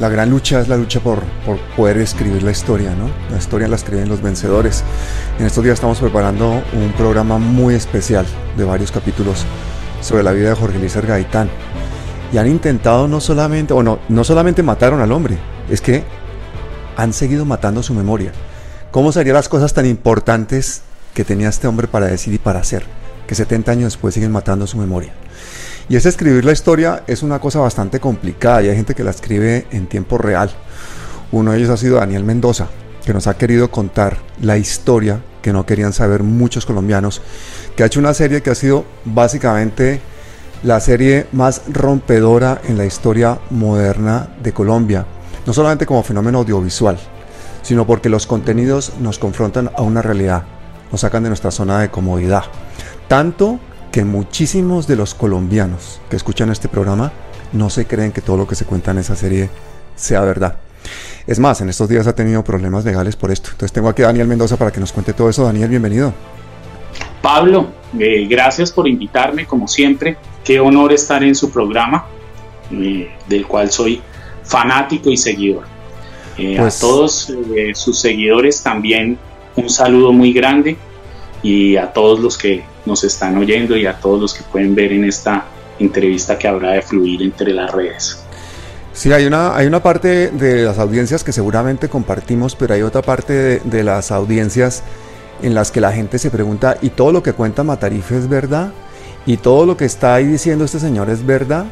la gran lucha es la lucha por, por, poder escribir la historia, ¿no? La historia la escriben los vencedores. En estos días estamos preparando un programa muy especial de varios capítulos sobre la vida de Jorge Luis Gaitán. Y han intentado no solamente, o no, no solamente mataron al hombre, es que han seguido matando su memoria. ¿Cómo serían las cosas tan importantes que tenía este hombre para decir y para hacer? Que 70 años después siguen matando su memoria. Y es escribir la historia es una cosa bastante complicada y hay gente que la escribe en tiempo real. Uno de ellos ha sido Daniel Mendoza, que nos ha querido contar la historia que no querían saber muchos colombianos, que ha hecho una serie que ha sido básicamente la serie más rompedora en la historia moderna de Colombia, no solamente como fenómeno audiovisual, sino porque los contenidos nos confrontan a una realidad, nos sacan de nuestra zona de comodidad. Tanto que muchísimos de los colombianos que escuchan este programa no se creen que todo lo que se cuenta en esa serie sea verdad. Es más, en estos días ha tenido problemas legales por esto. Entonces tengo aquí a Daniel Mendoza para que nos cuente todo eso. Daniel, bienvenido. Pablo, eh, gracias por invitarme, como siempre. Qué honor estar en su programa, eh, del cual soy fanático y seguidor. Eh, a pues todos sus seguidores también un saludo muy grande y a todos los que nos están oyendo y a todos los que pueden ver en esta entrevista que habrá de fluir entre las redes. Sí, hay una, hay una parte de las audiencias que seguramente compartimos, pero hay otra parte de, de las audiencias en las que la gente se pregunta, ¿y todo lo que cuenta Matarife es verdad? ¿Y todo lo que está ahí diciendo este señor es verdad?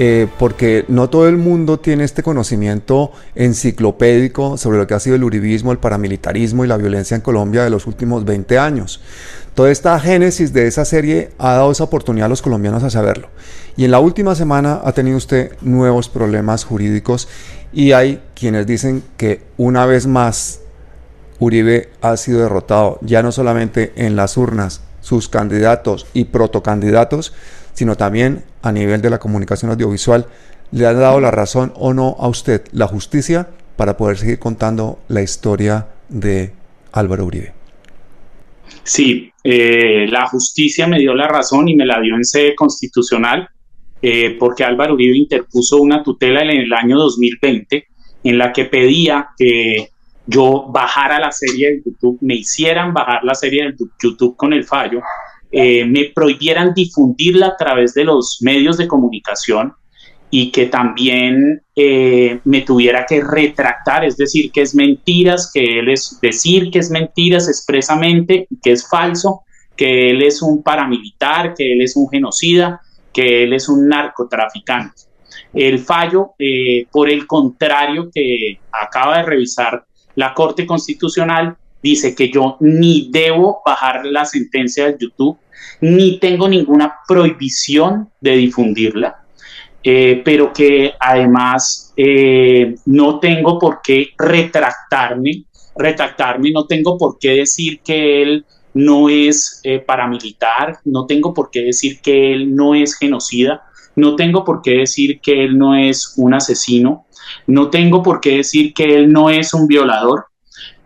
Eh, porque no todo el mundo tiene este conocimiento enciclopédico sobre lo que ha sido el uribismo, el paramilitarismo y la violencia en Colombia de los últimos 20 años. Toda esta génesis de esa serie ha dado esa oportunidad a los colombianos a saberlo. Y en la última semana ha tenido usted nuevos problemas jurídicos y hay quienes dicen que una vez más Uribe ha sido derrotado, ya no solamente en las urnas, sus candidatos y protocandidatos, sino también a nivel de la comunicación audiovisual. ¿Le ha dado la razón o no a usted la justicia para poder seguir contando la historia de Álvaro Uribe? Sí, eh, la justicia me dio la razón y me la dio en sede constitucional eh, porque Álvaro Uribe interpuso una tutela en el año 2020 en la que pedía que yo bajara la serie de YouTube, me hicieran bajar la serie de YouTube con el fallo, eh, me prohibieran difundirla a través de los medios de comunicación y que también eh, me tuviera que retractar, es decir, que es mentiras, que él es decir que es mentiras expresamente, que es falso, que él es un paramilitar, que él es un genocida, que él es un narcotraficante. El fallo, eh, por el contrario, que acaba de revisar la Corte Constitucional, dice que yo ni debo bajar la sentencia de YouTube, ni tengo ninguna prohibición de difundirla eh, pero que además eh, no tengo por qué retractarme, retractarme, no tengo por qué decir que él no es eh, paramilitar, no tengo por qué decir que él no es genocida, no tengo por qué decir que él no es un asesino, no tengo por qué decir que él no es un violador,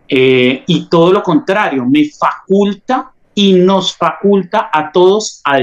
y todo lo contrario, me faculta y nos faculta a todos a,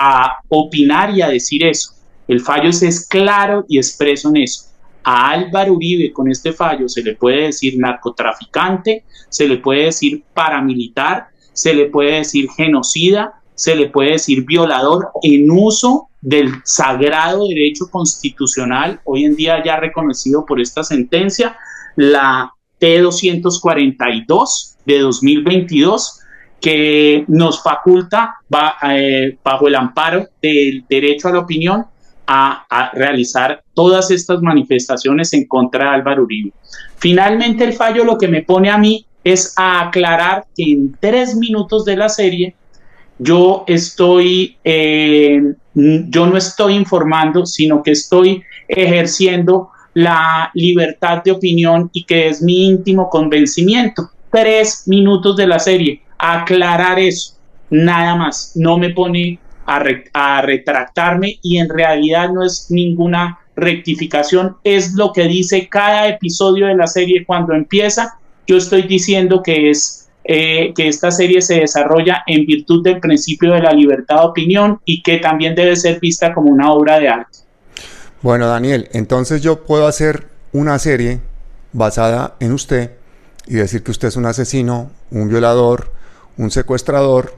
a opinar y a decir eso. El fallo es claro y expreso en eso. A Álvaro Uribe con este fallo se le puede decir narcotraficante, se le puede decir paramilitar, se le puede decir genocida, se le puede decir violador en uso del sagrado derecho constitucional, hoy en día ya reconocido por esta sentencia, la T242 de 2022, que nos faculta eh, bajo el amparo del derecho a la opinión a, realizar todas estas manifestaciones en contra de Álvaro Uribe. Finalmente el fallo lo que me pone a mí es a aclarar que en tres minutos de la serie yo estoy, eh, yo no estoy informando, sino que estoy ejerciendo la libertad de opinión y que es mi íntimo convencimiento. Tres minutos de la serie, aclarar eso, nada más, no me pone a, retractarme y en realidad no es ninguna rectificación, es lo que dice cada episodio de la serie cuando empieza. Yo estoy diciendo que es eh, que esta serie se desarrolla en virtud del principio de la libertad de opinión y que también debe ser vista como una obra de arte. Bueno, Daniel, entonces yo puedo hacer una serie basada en usted y decir que usted es un asesino, un violador, un secuestrador,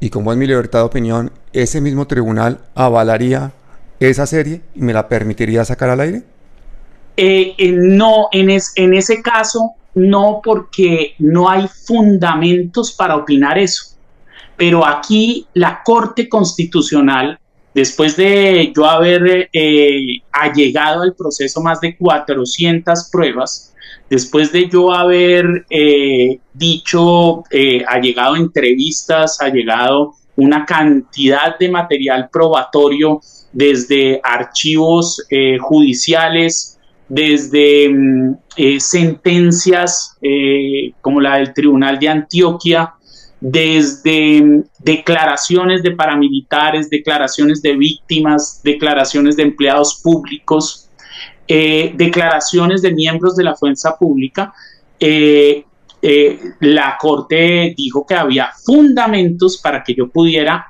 y como es mi libertad de opinión, ese mismo tribunal avalaría esa serie y me la permitiría sacar al aire? Eh, eh, no, en, en ese caso no, porque no hay fundamentos para opinar eso. Pero aquí la Corte Constitucional, después de yo haber eh, allegado al proceso más de 400 pruebas, después de yo haber dicho, eh, ha llegado entrevistas, ha llegado una cantidad de material probatorio desde archivos eh, judiciales, desde mm, sentencias como la del Tribunal de Antioquia, desde mm, declaraciones de paramilitares, declaraciones de víctimas, declaraciones de empleados públicos, eh, declaraciones de miembros de la fuerza pública, eh, eh, la Corte dijo que había fundamentos para que yo pudiera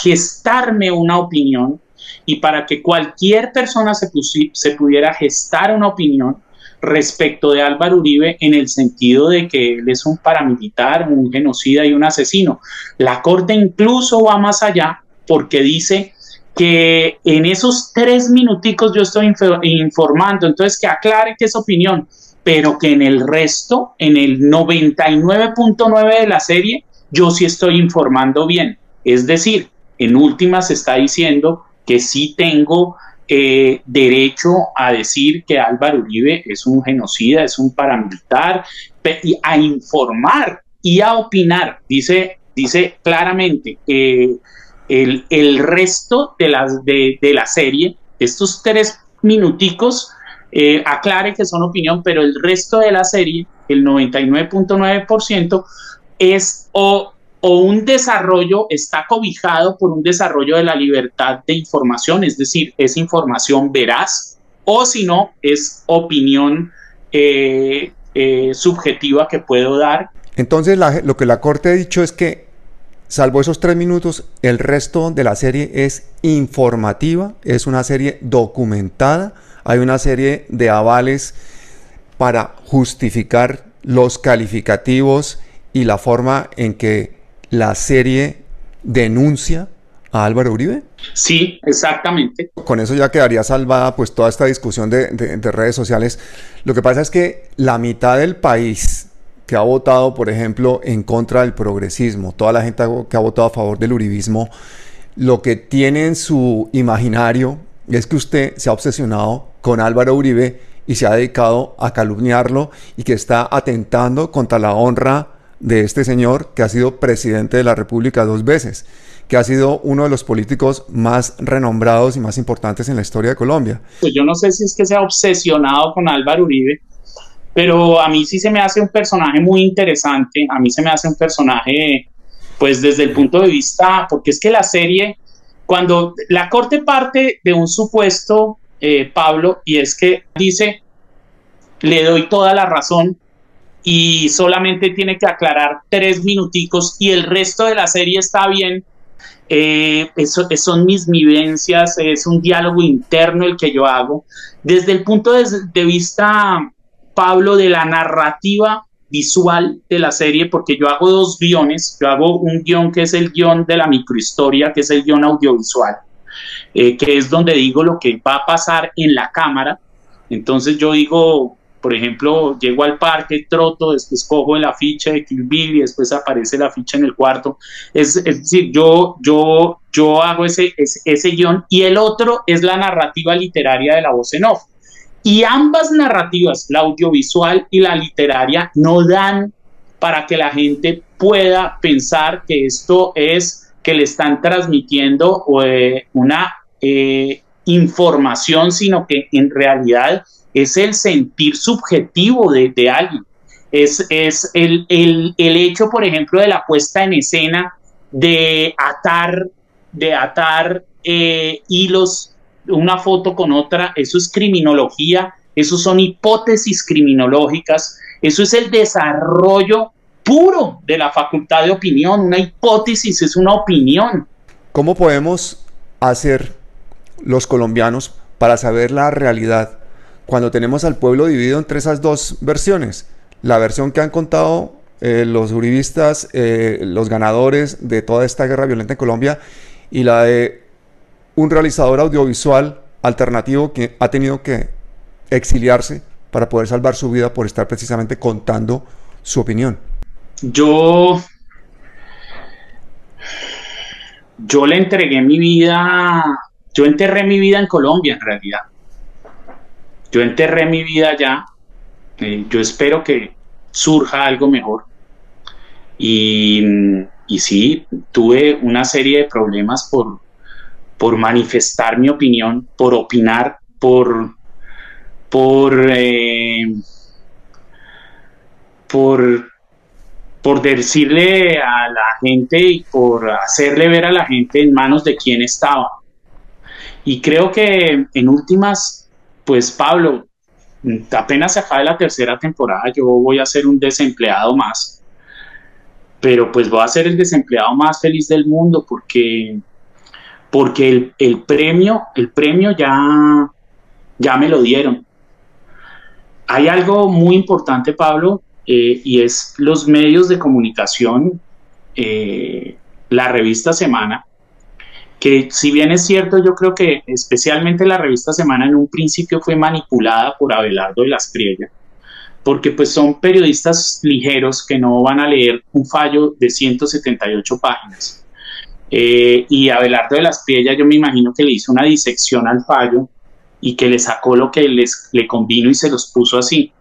gestarme una opinión y para que cualquier persona se, se pudiera gestar una opinión respecto de Álvaro Uribe en el sentido de que él es un paramilitar, un genocida y un asesino. La Corte incluso va más allá porque dice que en esos tres minuticos yo estoy informando, entonces que aclare que es opinión, pero que en el resto, en el 99.9 de la serie, yo sí estoy informando bien. Es decir, en última se está diciendo que sí tengo eh, derecho a decir que Álvaro Uribe es un genocida, es un paramilitar, a informar y a opinar. Dice, dice claramente que el, resto de la, de, la serie, estos tres minuticos, eh, aclare que son opinión, pero el resto de la serie, el 99.9%, es o, o, un desarrollo, está cobijado por un desarrollo de la libertad de información, es decir, es información veraz, o si no, es opinión eh, eh, subjetiva que puedo dar. Entonces, lo que la Corte ha dicho es que Salvo esos tres minutos, el resto de la serie es informativa, es una serie documentada, hay una serie de avales para justificar los calificativos y la forma en que la serie denuncia a Álvaro Uribe? Sí, exactamente. Con eso ya quedaría salvada pues toda esta discusión de, de redes sociales. Lo que pasa es que la mitad del país que ha votado, por ejemplo, en contra del progresismo, toda la gente que ha votado a favor del uribismo, lo que tiene en su imaginario es que usted se ha obsesionado con Álvaro Uribe y se ha dedicado a calumniarlo y que está atentando contra la honra de este señor que ha sido presidente de la República dos veces, que ha sido uno de los políticos más renombrados y más importantes en la historia de Colombia. Pues yo no sé si es que se ha obsesionado con Álvaro Uribe, pero a mí sí se me hace un personaje muy interesante, a mí se me hace un personaje, pues desde el punto de vista, porque es que la serie, cuando la corte parte de un supuesto, eh, Pablo, y es que dice, le doy toda la razón y solamente tiene que aclarar tres minuticos y el resto de la serie está bien. Eh, eso, son mis vivencias, es un diálogo interno el que yo hago. Desde el punto de vista Pablo, de la narrativa visual de la serie, porque yo hago dos guiones. Yo hago un guion que es el guion de la microhistoria, que es el guion audiovisual, eh, que es donde digo lo que va a pasar en la cámara. Entonces yo digo, por ejemplo, llego al parque, troto, después cojo la ficha de Kill Bill y después aparece la ficha en el cuarto. Es, decir, yo, yo, yo hago ese, ese, ese guion y el otro es la narrativa literaria de la voz en off. Y ambas narrativas, la audiovisual y la literaria, no dan para que la gente pueda pensar que esto es que le están transmitiendo eh, una eh, información, sino que en realidad es el sentir subjetivo de, alguien. Es, es el, hecho, por ejemplo, de la puesta en escena de atar, de atar eh, hilos una foto con otra, eso es criminología, eso son hipótesis criminológicas, eso es el desarrollo puro de la facultad de opinión, una hipótesis es una opinión. ¿Cómo podemos hacer los colombianos para saber la realidad cuando tenemos al pueblo dividido entre esas dos versiones. La versión que han contado eh, los uribistas, eh, los ganadores de toda esta guerra violenta en Colombia, y la de un realizador audiovisual alternativo que ha tenido que exiliarse para poder salvar su vida por estar precisamente contando su opinión. Yo, yo le entregué mi vida, yo enterré mi vida en Colombia en realidad. Yo enterré mi vida allá. Eh, yo espero que surja algo mejor. Y, y sí, tuve una serie de problemas por, por manifestar mi opinión, por opinar, por, por, eh, por, por decirle a la gente y por hacerle ver a la gente en manos de quién estaba. Y creo que en últimas, pues Pablo, apenas se acaba la tercera temporada, yo voy a ser un desempleado más. Pero pues voy a ser el desempleado más feliz del mundo porque, porque el, premio, el premio ya, ya me lo dieron. Hay algo muy importante, Pablo, eh, y es los medios de comunicación, eh, la revista Semana, que si bien es cierto, yo creo que especialmente la revista Semana en un principio fue manipulada por Abelardo de las Priella, porque pues son periodistas ligeros que no van a leer un fallo de 178 páginas. Eh, y Abelardo de las Priella yo me imagino que le hizo una disección al fallo y que le sacó lo que les, le convino y se los puso así.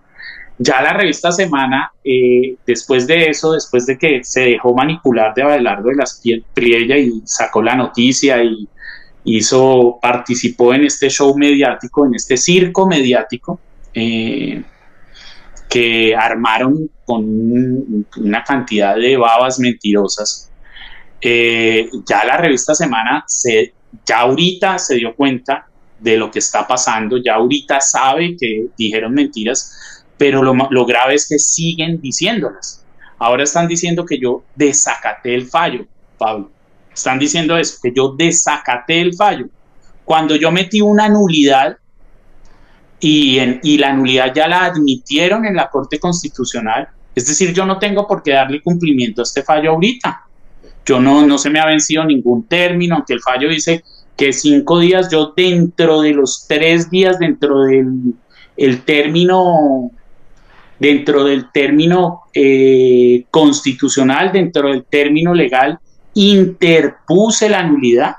Ya la revista Semana, eh, después de eso, después de que se dejó manipular de Abelardo de las Priella y sacó la noticia y hizo, participó en este show mediático, en este circo mediático, eh, que armaron con una cantidad de babas mentirosas. Eh, ya la revista Semana, se, ya ahorita se dio cuenta de lo que está pasando, ya ahorita sabe que dijeron mentiras, pero lo, grave es que siguen diciéndolas. Ahora están diciendo que yo desacaté el fallo, Pablo. Están diciendo eso, que yo desacaté el fallo. Cuando yo metí una nulidad y, y la nulidad ya la admitieron en la Corte Constitucional, es decir, yo no tengo por qué darle cumplimiento a este fallo ahorita. Yo no, no se me ha vencido ningún término, aunque el fallo dice que cinco días, yo dentro de los tres días, dentro del el término, dentro del término eh, constitucional, dentro del término legal, interpuse la nulidad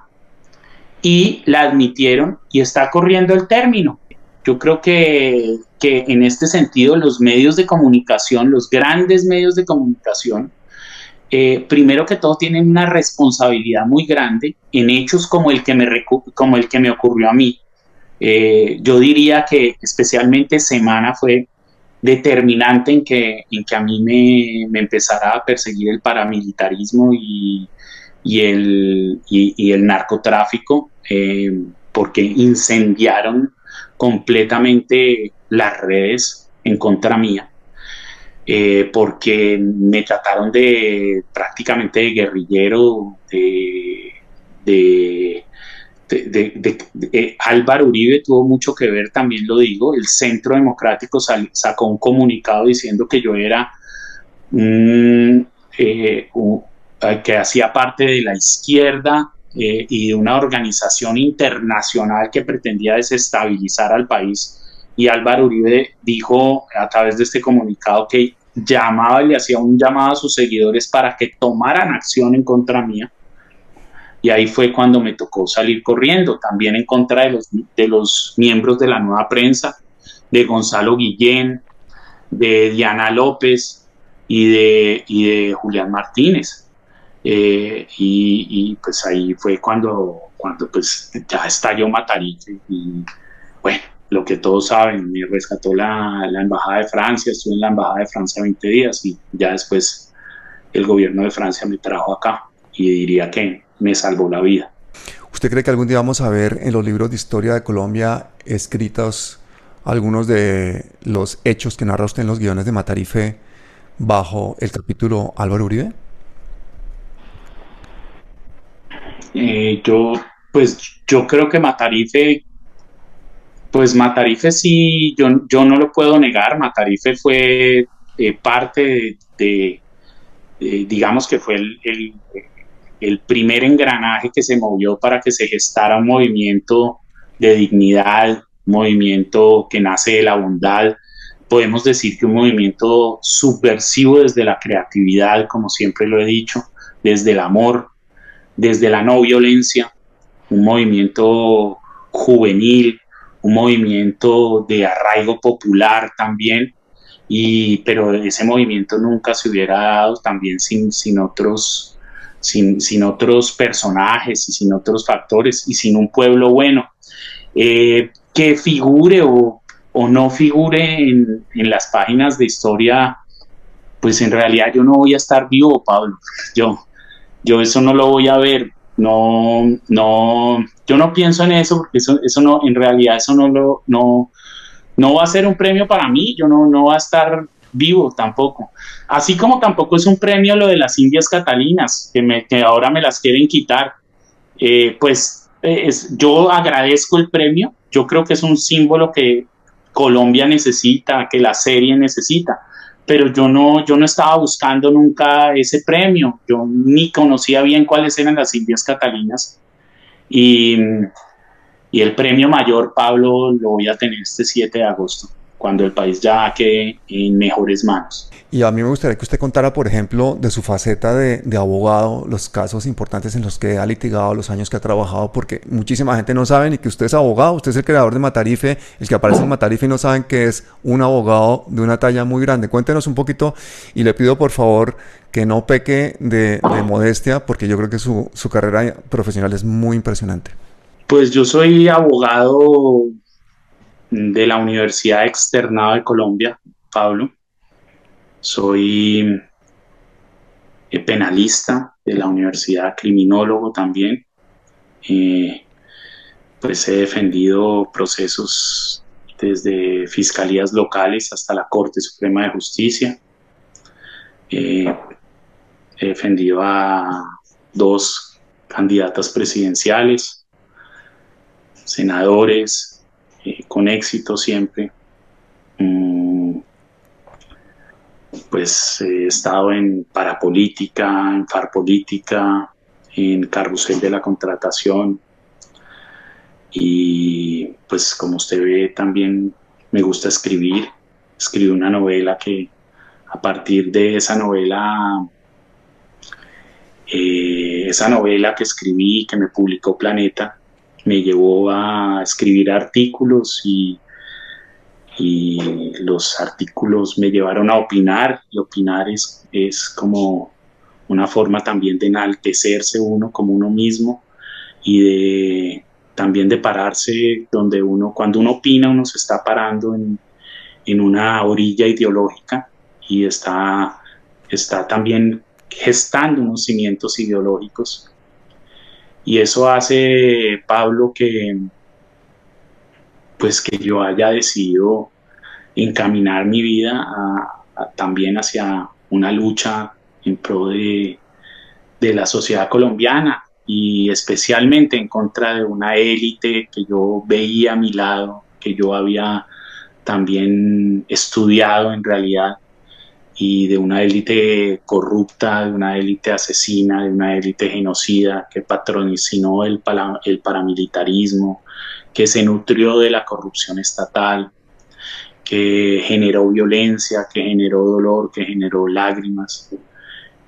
y la admitieron y está corriendo el término. Yo creo que, que en este sentido los medios de comunicación, los grandes medios de comunicación, eh, primero que todo tienen una responsabilidad muy grande en hechos como el que me, como el que me ocurrió a mí. Eh, yo diría que especialmente Semana fue determinante en que, en que a mí me, me empezara a perseguir el paramilitarismo y, y, el, y, el, narcotráfico, eh, porque incendiaron completamente las redes en contra mía. Eh, porque me trataron de prácticamente de guerrillero, de, de, eh, Álvaro Uribe tuvo mucho que ver, también lo digo, el Centro Democrático sacó un comunicado diciendo que yo era eh, que hacía parte de la izquierda y de una organización internacional que pretendía desestabilizar al país. Y Álvaro Uribe dijo a través de este comunicado que llamaba y le hacía un llamado a sus seguidores para que tomaran acción en contra mía. Y ahí fue cuando me tocó salir corriendo, también en contra de los, de los miembros de la nueva prensa, de Gonzalo Guillén, de Diana López y de, y de Julián Martínez. Eh, y, pues ahí fue cuando, cuando pues ya estalló Matariche y bueno, lo que todos saben, me rescató la, la, Embajada de Francia, estuve en la Embajada de Francia 20 días y ya después el gobierno de Francia me trajo acá y diría que me salvó la vida. ¿Usted cree que algún día vamos a ver en los libros de historia de Colombia escritos algunos de los hechos que narra usted en los guiones de Matarife bajo el capítulo Álvaro Uribe? Eh, yo, pues yo creo que Matarife Pues Matarife sí, yo, yo no lo puedo negar, Matarife fue eh, parte de, digamos que fue el, el, primer engranaje que se movió para que se gestara un movimiento de dignidad, movimiento que nace de la bondad, podemos decir que un movimiento subversivo desde la creatividad, como siempre lo he dicho, desde el amor, desde la no violencia, un movimiento juvenil, un movimiento de arraigo popular también, y, pero ese movimiento nunca se hubiera dado también sin, sin otros, sin, sin, otros personajes y sin otros factores y sin un pueblo bueno eh, que figure o, o no figure en, en, las páginas de historia, pues en realidad yo no voy a estar vivo, Pablo. Yo, yo eso no lo voy a ver. No, no, yo no pienso en eso porque eso, eso no, en realidad eso no lo, no, no va a ser un premio para mí, yo no, no va a estar vivo tampoco. Así como tampoco es un premio lo de las Indias Catalinas, que, me, que ahora me las quieren quitar. Eh, pues eh, es, yo agradezco el premio, yo creo que es un símbolo que Colombia necesita, que la serie necesita, pero yo no, yo no estaba buscando nunca ese premio, yo ni conocía bien cuáles eran las Indias Catalinas. Y y el premio mayor, Pablo, lo voy a tener este 7 de agosto, cuando el país ya quede en mejores manos. Y a mí me gustaría que usted contara, por ejemplo, de su faceta de, abogado, los casos importantes en los que ha litigado, los años que ha trabajado, porque muchísima gente no sabe ni que usted es abogado, usted es el creador de Matarife, el que aparece en Matarife y no saben que es un abogado de una talla muy grande. Cuéntenos un poquito y le pido por favor que no peque de, modestia, porque yo creo que su, su carrera profesional es muy impresionante. Pues yo soy abogado de la Universidad Externada de Colombia, Pablo. Soy eh, penalista de la universidad, criminólogo también. Eh, pues he defendido procesos desde fiscalías locales hasta la Corte Suprema de Justicia. Eh, he defendido a dos candidatas presidenciales senadores, eh, con éxito siempre. Mm, pues he estado en parapolítica, en farpolítica, en carrusel de la contratación. Y pues como usted ve también me gusta escribir. Escribí una novela que a partir de esa novela, eh, esa novela que escribí, que me publicó Planeta, me llevó a escribir artículos y, los artículos me llevaron a opinar y opinar es, es como una forma también de enaltecerse uno como uno mismo y de también de pararse donde uno, cuando uno opina, uno se está parando en, en una orilla ideológica y está, está también gestando unos cimientos ideológicos y eso hace, Pablo, que pues que yo haya decidido encaminar mi vida también hacia una lucha en pro de, de la sociedad colombiana y especialmente en contra de una élite que yo veía a mi lado, que yo había también estudiado en realidad y de una élite corrupta, de una élite asesina, de una élite genocida que patrocinó el, el paramilitarismo, que se nutrió de la corrupción estatal, que generó violencia, que generó dolor, que generó lágrimas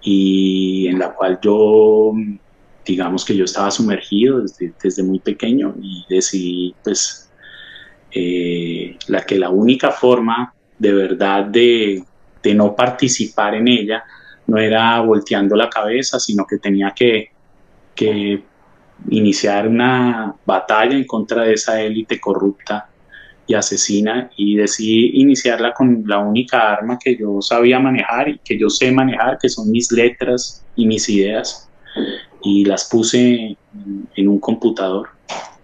y en la cual yo, digamos que yo estaba sumergido desde, desde muy pequeño y decidí pues eh, la que la única forma de verdad de de no participar en ella, no era volteando la cabeza, sino que tenía que, iniciar una batalla en contra de esa élite corrupta y asesina y decidí iniciarla con la única arma que yo sabía manejar y que yo sé manejar, que son mis letras y mis ideas. Y las puse en, un computador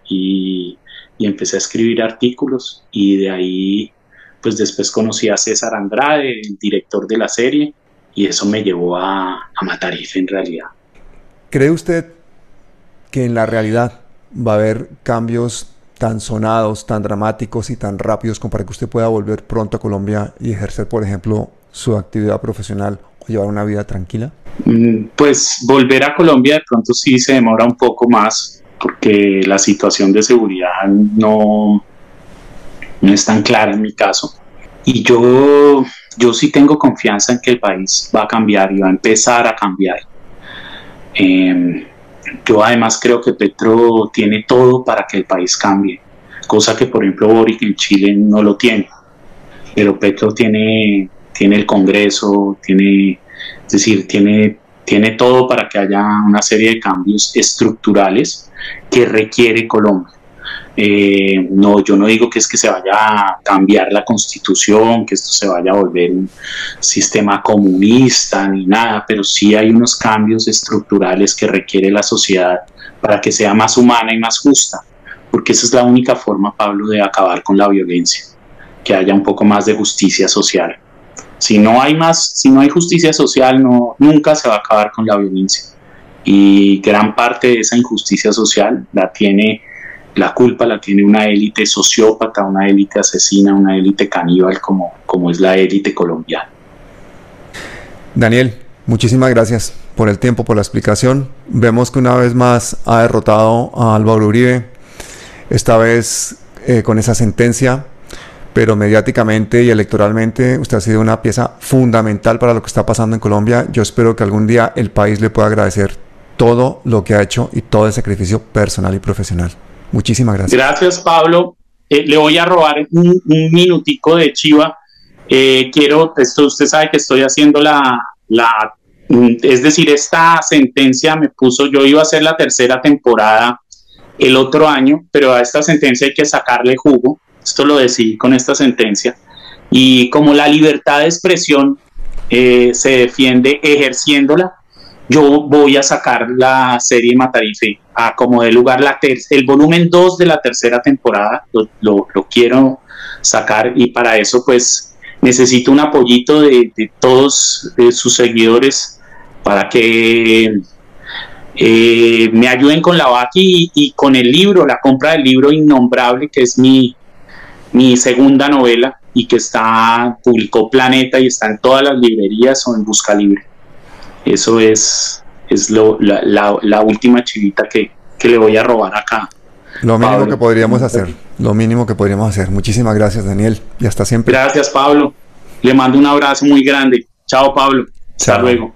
y, y, empecé a escribir artículos y de ahí pues después conocí a César Andrade, el director de la serie, y eso me llevó a, a Matarife en realidad. ¿Cree usted que en la realidad va a haber cambios tan sonados, tan dramáticos y tan rápidos como para que usted pueda volver pronto a Colombia y ejercer, por ejemplo, su actividad profesional o llevar una vida tranquila? Mm, pues volver a Colombia de pronto sí se demora un poco más porque la situación de seguridad no, no es tan clara en mi caso. Y yo, yo sí tengo confianza en que el país va a cambiar y va a empezar a cambiar. Em, yo además creo que Petro tiene todo para que el país cambie, cosa que por ejemplo Boric en Chile no lo tiene. Pero Petro tiene, tiene el Congreso, tiene, es decir, tiene, tiene todo para que haya una serie de cambios estructurales que requiere Colombia. Eh, no, yo no digo que es que se vaya a cambiar la constitución, que esto se vaya a volver un sistema comunista ni nada, pero sí hay unos cambios estructurales que requiere la sociedad para que sea más humana y más justa, porque esa es la única forma, Pablo, de acabar con la violencia, que haya un poco más de justicia social. Si no hay más, si no hay justicia social, no, nunca se va a acabar con la violencia. Y gran parte de esa injusticia social la tiene la culpa la tiene una élite sociópata, una élite asesina, una élite caníbal como, como es la élite colombiana. Daniel, muchísimas gracias por el tiempo, por la explicación. Vemos que una vez más ha derrotado a Álvaro Uribe, esta vez eh, con esa sentencia, pero mediáticamente y electoralmente usted ha sido una pieza fundamental para lo que está pasando en Colombia. Yo espero que algún día el país le pueda agradecer todo lo que ha hecho y todo el sacrificio personal y profesional. Muchísimas gracias. Gracias, Pablo. Eh, le voy a robar un, minutico de Chiva. Eh, quiero, esto usted sabe que estoy haciendo la, la, mm, es decir, esta sentencia me puso, yo iba a hacer la tercera temporada el otro año, pero a esta sentencia hay que sacarle jugo. Esto lo decidí con esta sentencia. Y como la libertad de expresión eh, se defiende ejerciéndola, yo voy a sacar la serie Matarife a como de lugar la el volumen 2 de la tercera temporada, lo, quiero sacar y para eso pues necesito un apoyito de, todos sus seguidores para que eh, me ayuden con la vaca y, con el libro, la compra del libro Innombrable, que es mi, mi segunda novela y que está, publicó Planeta y está en todas las librerías o en Busca Libre. Eso es, es lo, la, última chivita que, le voy a robar acá. Lo mínimo que podríamos hacer, lo mínimo que podríamos hacer. Muchísimas gracias, Daniel, y hasta siempre. Gracias, Pablo. Le mando un abrazo muy grande. Chao, Pablo. Hasta luego.